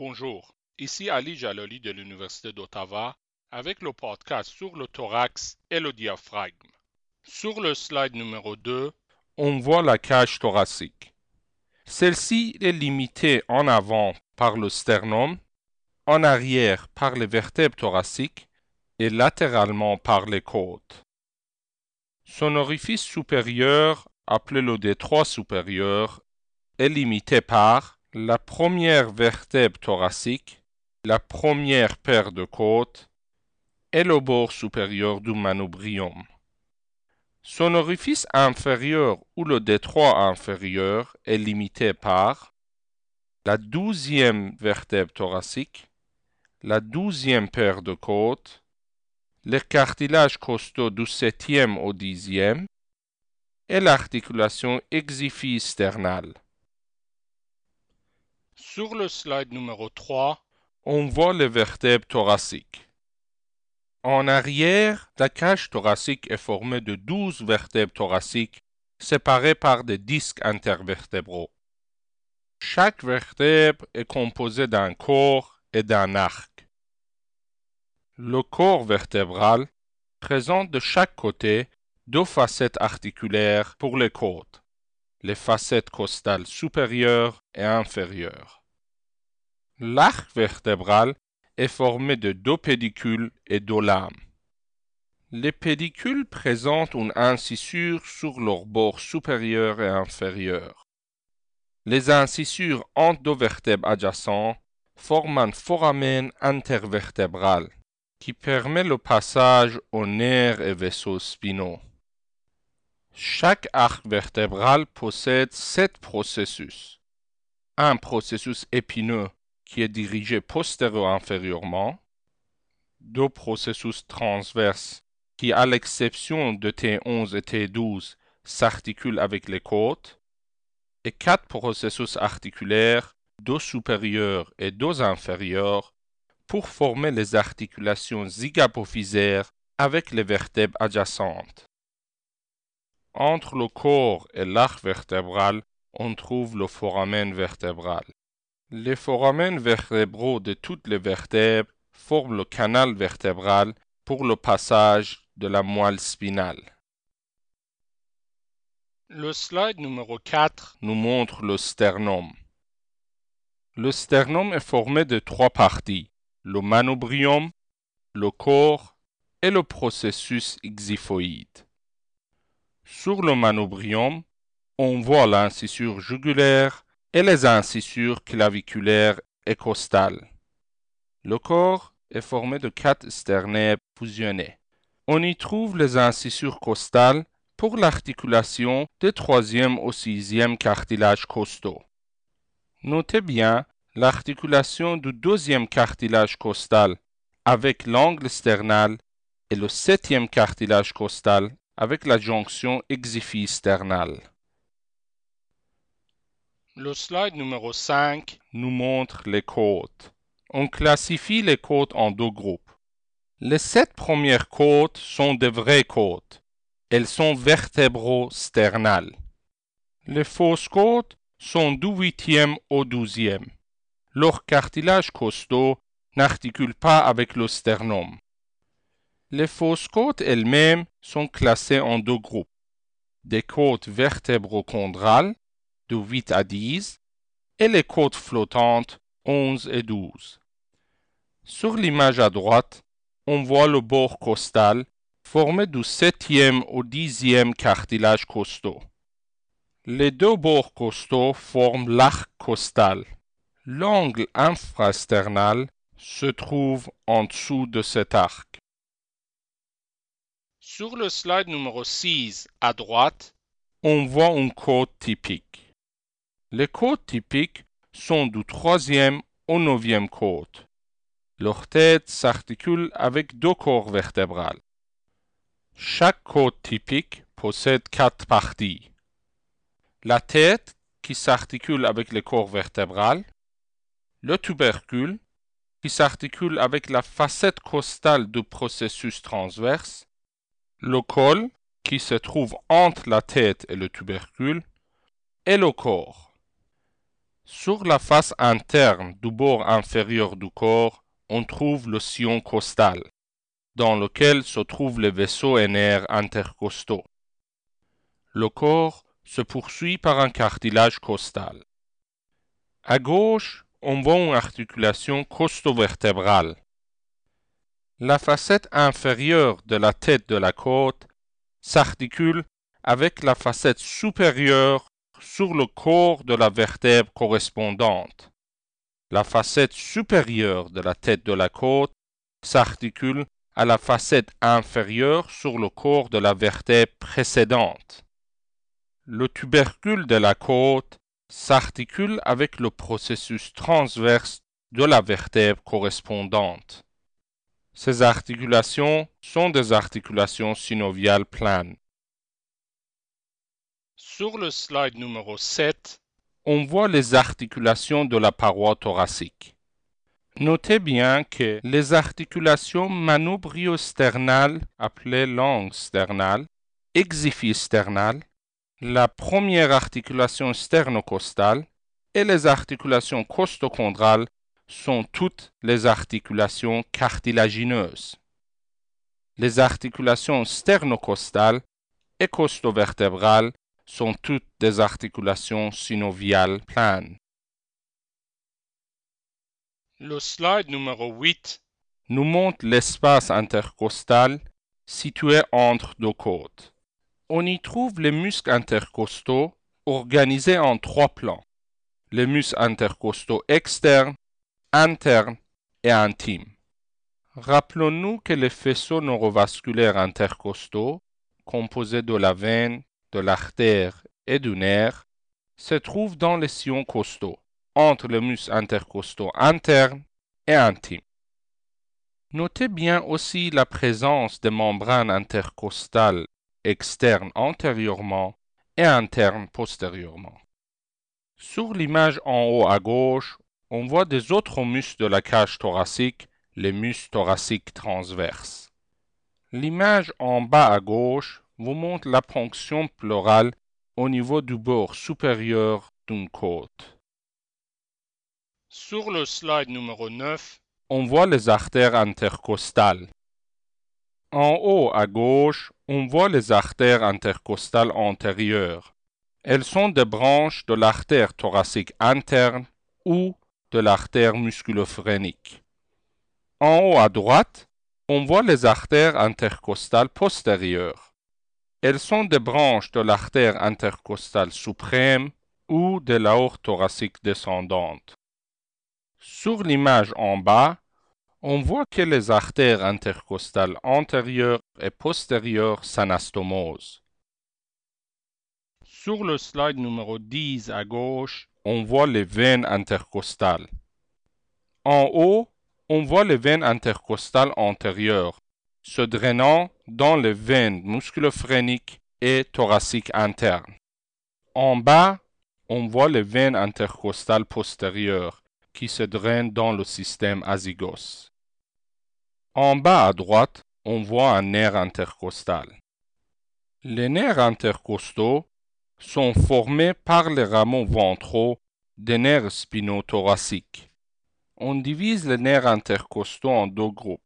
Bonjour, ici Ali Jaloli de l'Université d'Ottawa avec le podcast sur le thorax et le diaphragme. Sur le slide numéro 2, on voit la cage thoracique. Celle-ci est limitée en avant par le sternum, en arrière par les vertèbres thoraciques et latéralement par les côtes. Son orifice supérieur, appelé le détroit supérieur, est limité par la première vertèbre thoracique, la première paire de côtes et le bord supérieur du manubrium. Son orifice inférieur ou le détroit inférieur est limité par la douzième vertèbre thoracique, la douzième paire de côtes, les cartilages costaux du septième au dixième et l'articulation exiphi-sternale. Sur le slide numéro 3, on voit les vertèbres thoraciques. En arrière, la cage thoracique est formée de 12 vertèbres thoraciques séparées par des disques intervertébraux. Chaque vertèbre est composée d'un corps et d'un arc. Le corps vertébral présente de chaque côté deux facettes articulaires pour les côtes, les facettes costales supérieures et inférieures. L'arc vertébral est formé de deux pédicules et deux lames. Les pédicules présentent une incisure sur leur bord supérieur et inférieur. Les incisures entre deux vertèbres adjacents forment un foramen intervertébral qui permet le passage aux nerfs et vaisseaux spinaux. Chaque arc vertébral possède sept processus. Un processus épineux qui est dirigé postéro-inférieurement, deux processus transverses qui, à l'exception de T11 et T12, s'articulent avec les côtes, et quatre processus articulaires, deux supérieurs et deux inférieurs, pour former les articulations zygapophysaires avec les vertèbres adjacentes. Entre le corps et l'arc vertébral, on trouve le foramen vertébral. Les foramen vertébraux de toutes les vertèbres forment le canal vertébral pour le passage de la moelle spinale. Le slide numéro 4 nous montre le sternum. Le sternum est formé de trois parties, le manubrium, le corps et le processus xiphoïde. Sur le manubrium, on voit l'incisure jugulaire, et les incisures claviculaires et costales. Le corps est formé de quatre sternets fusionnés. On y trouve les incisures costales pour l'articulation des troisième au sixième cartilages costaux. Notez bien l'articulation du deuxième cartilage costal avec l'angle sternal et le septième cartilage costal avec la jonction exiphi-sternale. Le slide numéro 5 nous montre les côtes. On classifie les côtes en deux groupes. Les sept premières côtes sont des vraies côtes. Elles sont vertébro-sternales. Les fausses côtes sont du huitième au douzième. Leur cartilage costaud n'articule pas avec le sternum. Les fausses côtes elles-mêmes sont classées en deux groupes. Des côtes vertébrochondrales de 8 à 10 et les côtes flottantes 11 et 12. Sur l'image à droite, on voit le bord costal formé du septième au dixième cartilage costaux. Les deux bords costaux forment l'arc costal. L'angle infrasternal se trouve en dessous de cet arc. Sur le slide numéro 6 à droite, on voit une côte typique. Les côtes typiques sont du troisième au neuvième côte. Leur tête s'articule avec deux corps vertébrales. Chaque côte typique possède quatre parties. La tête qui s'articule avec le corps vertébral, le tubercule qui s'articule avec la facette costale du processus transverse, le col qui se trouve entre la tête et le tubercule, et le corps. Sur la face interne du bord inférieur du corps, on trouve le sillon costal, dans lequel se trouvent les vaisseaux et nerfs intercostaux. Le corps se poursuit par un cartilage costal. À gauche, on voit une articulation costo-vertébrale. La facette inférieure de la tête de la côte s'articule avec la facette supérieure sur le corps de la vertèbre correspondante. La facette supérieure de la tête de la côte s'articule à la facette inférieure sur le corps de la vertèbre précédente. Le tubercule de la côte s'articule avec le processus transverse de la vertèbre correspondante. Ces articulations sont des articulations synoviales planes. Sur le slide numéro 7, on voit les articulations de la paroi thoracique. Notez bien que les articulations manubrio-sternales, appelées langue sternale, exifisternale, la première articulation sternocostale et les articulations costochondrales sont toutes les articulations cartilagineuses. Les articulations sternocostales et costovertébrales sont toutes des articulations synoviales planes. Le slide numéro 8 nous montre l'espace intercostal situé entre deux côtes. On y trouve les muscles intercostaux organisés en trois plans. Les muscles intercostaux externes, internes et intimes. Rappelons-nous que les faisceaux neurovasculaires intercostaux, composés de la veine, de l'artère et du nerf se trouve dans les sillons costaux, entre les muscles intercostaux internes et intimes. Notez bien aussi la présence des membranes intercostales externes antérieurement et internes postérieurement. Sur l'image en haut à gauche, on voit des autres muscles de la cage thoracique, les muscles thoraciques transverses. L'image en bas à gauche vous montre la ponction pleurale au niveau du bord supérieur d'une côte. Sur le slide numéro 9, on voit les artères intercostales. En haut à gauche, on voit les artères intercostales antérieures. Elles sont des branches de l'artère thoracique interne ou de l'artère musculophrenique. En haut à droite, on voit les artères intercostales postérieures. Elles sont des branches de l'artère intercostale suprême ou de l'aorte thoracique descendante. Sur l'image en bas, on voit que les artères intercostales antérieures et postérieures s'anastomosent. Sur le slide numéro 10 à gauche, on voit les veines intercostales. En haut, on voit les veines intercostales antérieures se drainant dans les veines musculophreniques et thoraciques internes. En bas, on voit les veines intercostales postérieures qui se drainent dans le système azygos. En bas à droite, on voit un nerf intercostal. Les nerfs intercostaux sont formés par les rameaux ventraux des nerfs spinothoraciques. On divise les nerfs intercostaux en deux groupes.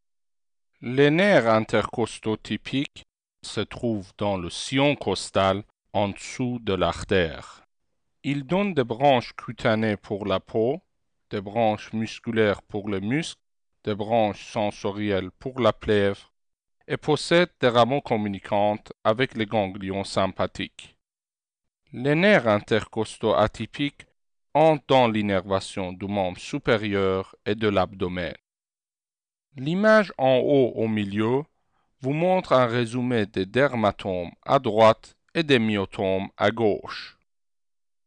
Les nerfs intercostaux typiques se trouvent dans le sillon costal en dessous de l'artère. Ils donnent des branches cutanées pour la peau, des branches musculaires pour les muscles, des branches sensorielles pour la plèvre et possèdent des rameaux communicantes avec les ganglions sympathiques. Les nerfs intercostaux atypiques entrent dans l'innervation du membre supérieur et de l'abdomen. L'image en haut au milieu vous montre un résumé des dermatomes à droite et des myotomes à gauche.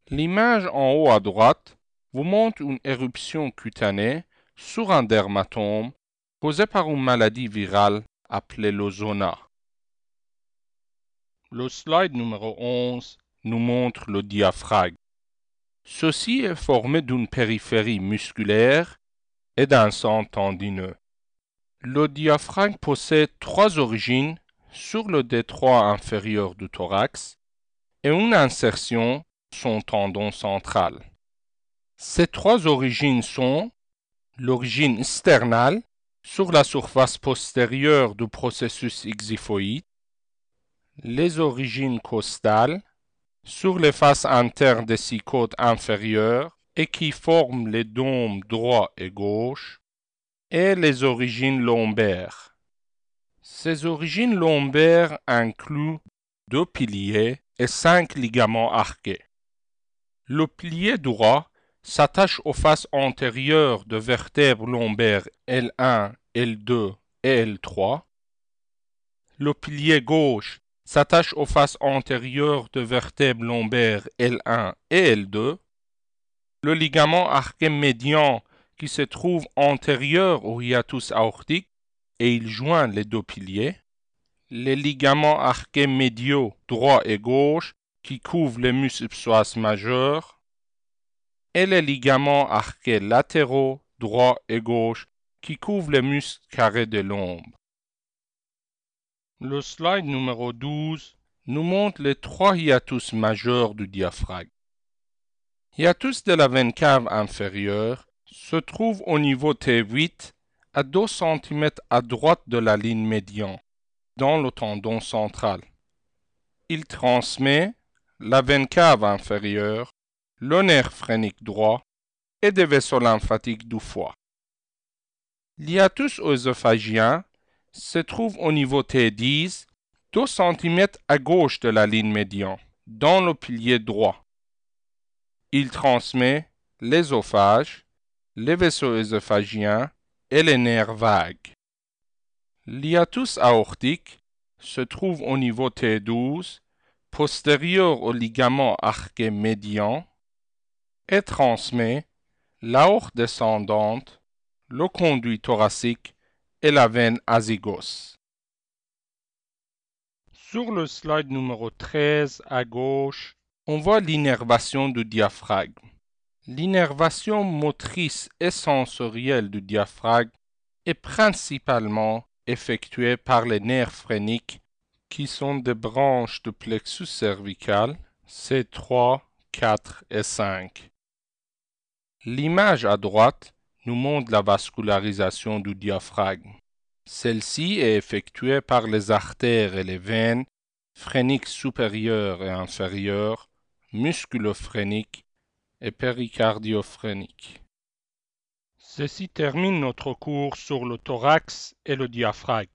L'image en haut à droite vous montre une éruption cutanée sur un dermatome causée par une maladie virale appelée l'ozona. Le slide numéro 11 nous montre le diaphragme. Ceci est formé d'une périphérie musculaire et d'un centre tendineux. Le diaphragme possède trois origines sur le détroit inférieur du thorax et une insertion son tendon central. Ces trois origines sont l'origine sternale sur la surface postérieure du processus xiphoïde, les origines costales sur les faces internes des six côtes inférieures et qui forment les dômes droit et gauche, et les origines lombaires. Ces origines lombaires incluent deux piliers et cinq ligaments arqués. Le pilier droit s'attache aux faces antérieures de vertèbres lombaires L1, L2 et L3. Le pilier gauche s'attache aux faces antérieures de vertèbres lombaires L1 et L2. Le ligament arqué médian qui se trouve antérieur au hiatus aortique et il joint les deux piliers. Les ligaments arqués médiaux droit et gauche qui couvrent les muscles psoas majeurs et les ligaments arqués latéraux droit et gauche qui couvrent les muscles carrés de l'ombre. Le slide numéro 12 nous montre les trois hiatus majeurs du diaphragme. Hiatus de la veine cave inférieure se trouve au niveau T8 à 2 cm à droite de la ligne médiane, dans le tendon central. Il transmet la veine cave inférieure, le nerf phrénique droit et des vaisseaux lymphatiques du foie. L'hiatus œsophagien se trouve au niveau T10, 2 cm à gauche de la ligne médiane, dans le pilier droit. Il transmet l'ésophage, les vaisseaux œsophagiens et les nerfs vagues. L'hiatus aortique se trouve au niveau T12, postérieur au ligament arqué médian, et transmet l'aorte descendante, le conduit thoracique et la veine azygos. Sur le slide numéro 13 à gauche, on voit l'innervation du diaphragme. L'innervation motrice et sensorielle du diaphragme est principalement effectuée par les nerfs phréniques qui sont des branches du plexus cervical C3, 4 et 5. L'image à droite nous montre la vascularisation du diaphragme. Celle-ci est effectuée par les artères et les veines phréniques supérieures et inférieures, musculophéniques et péricardiophréniques. Ceci termine notre cours sur le thorax et le diaphragme.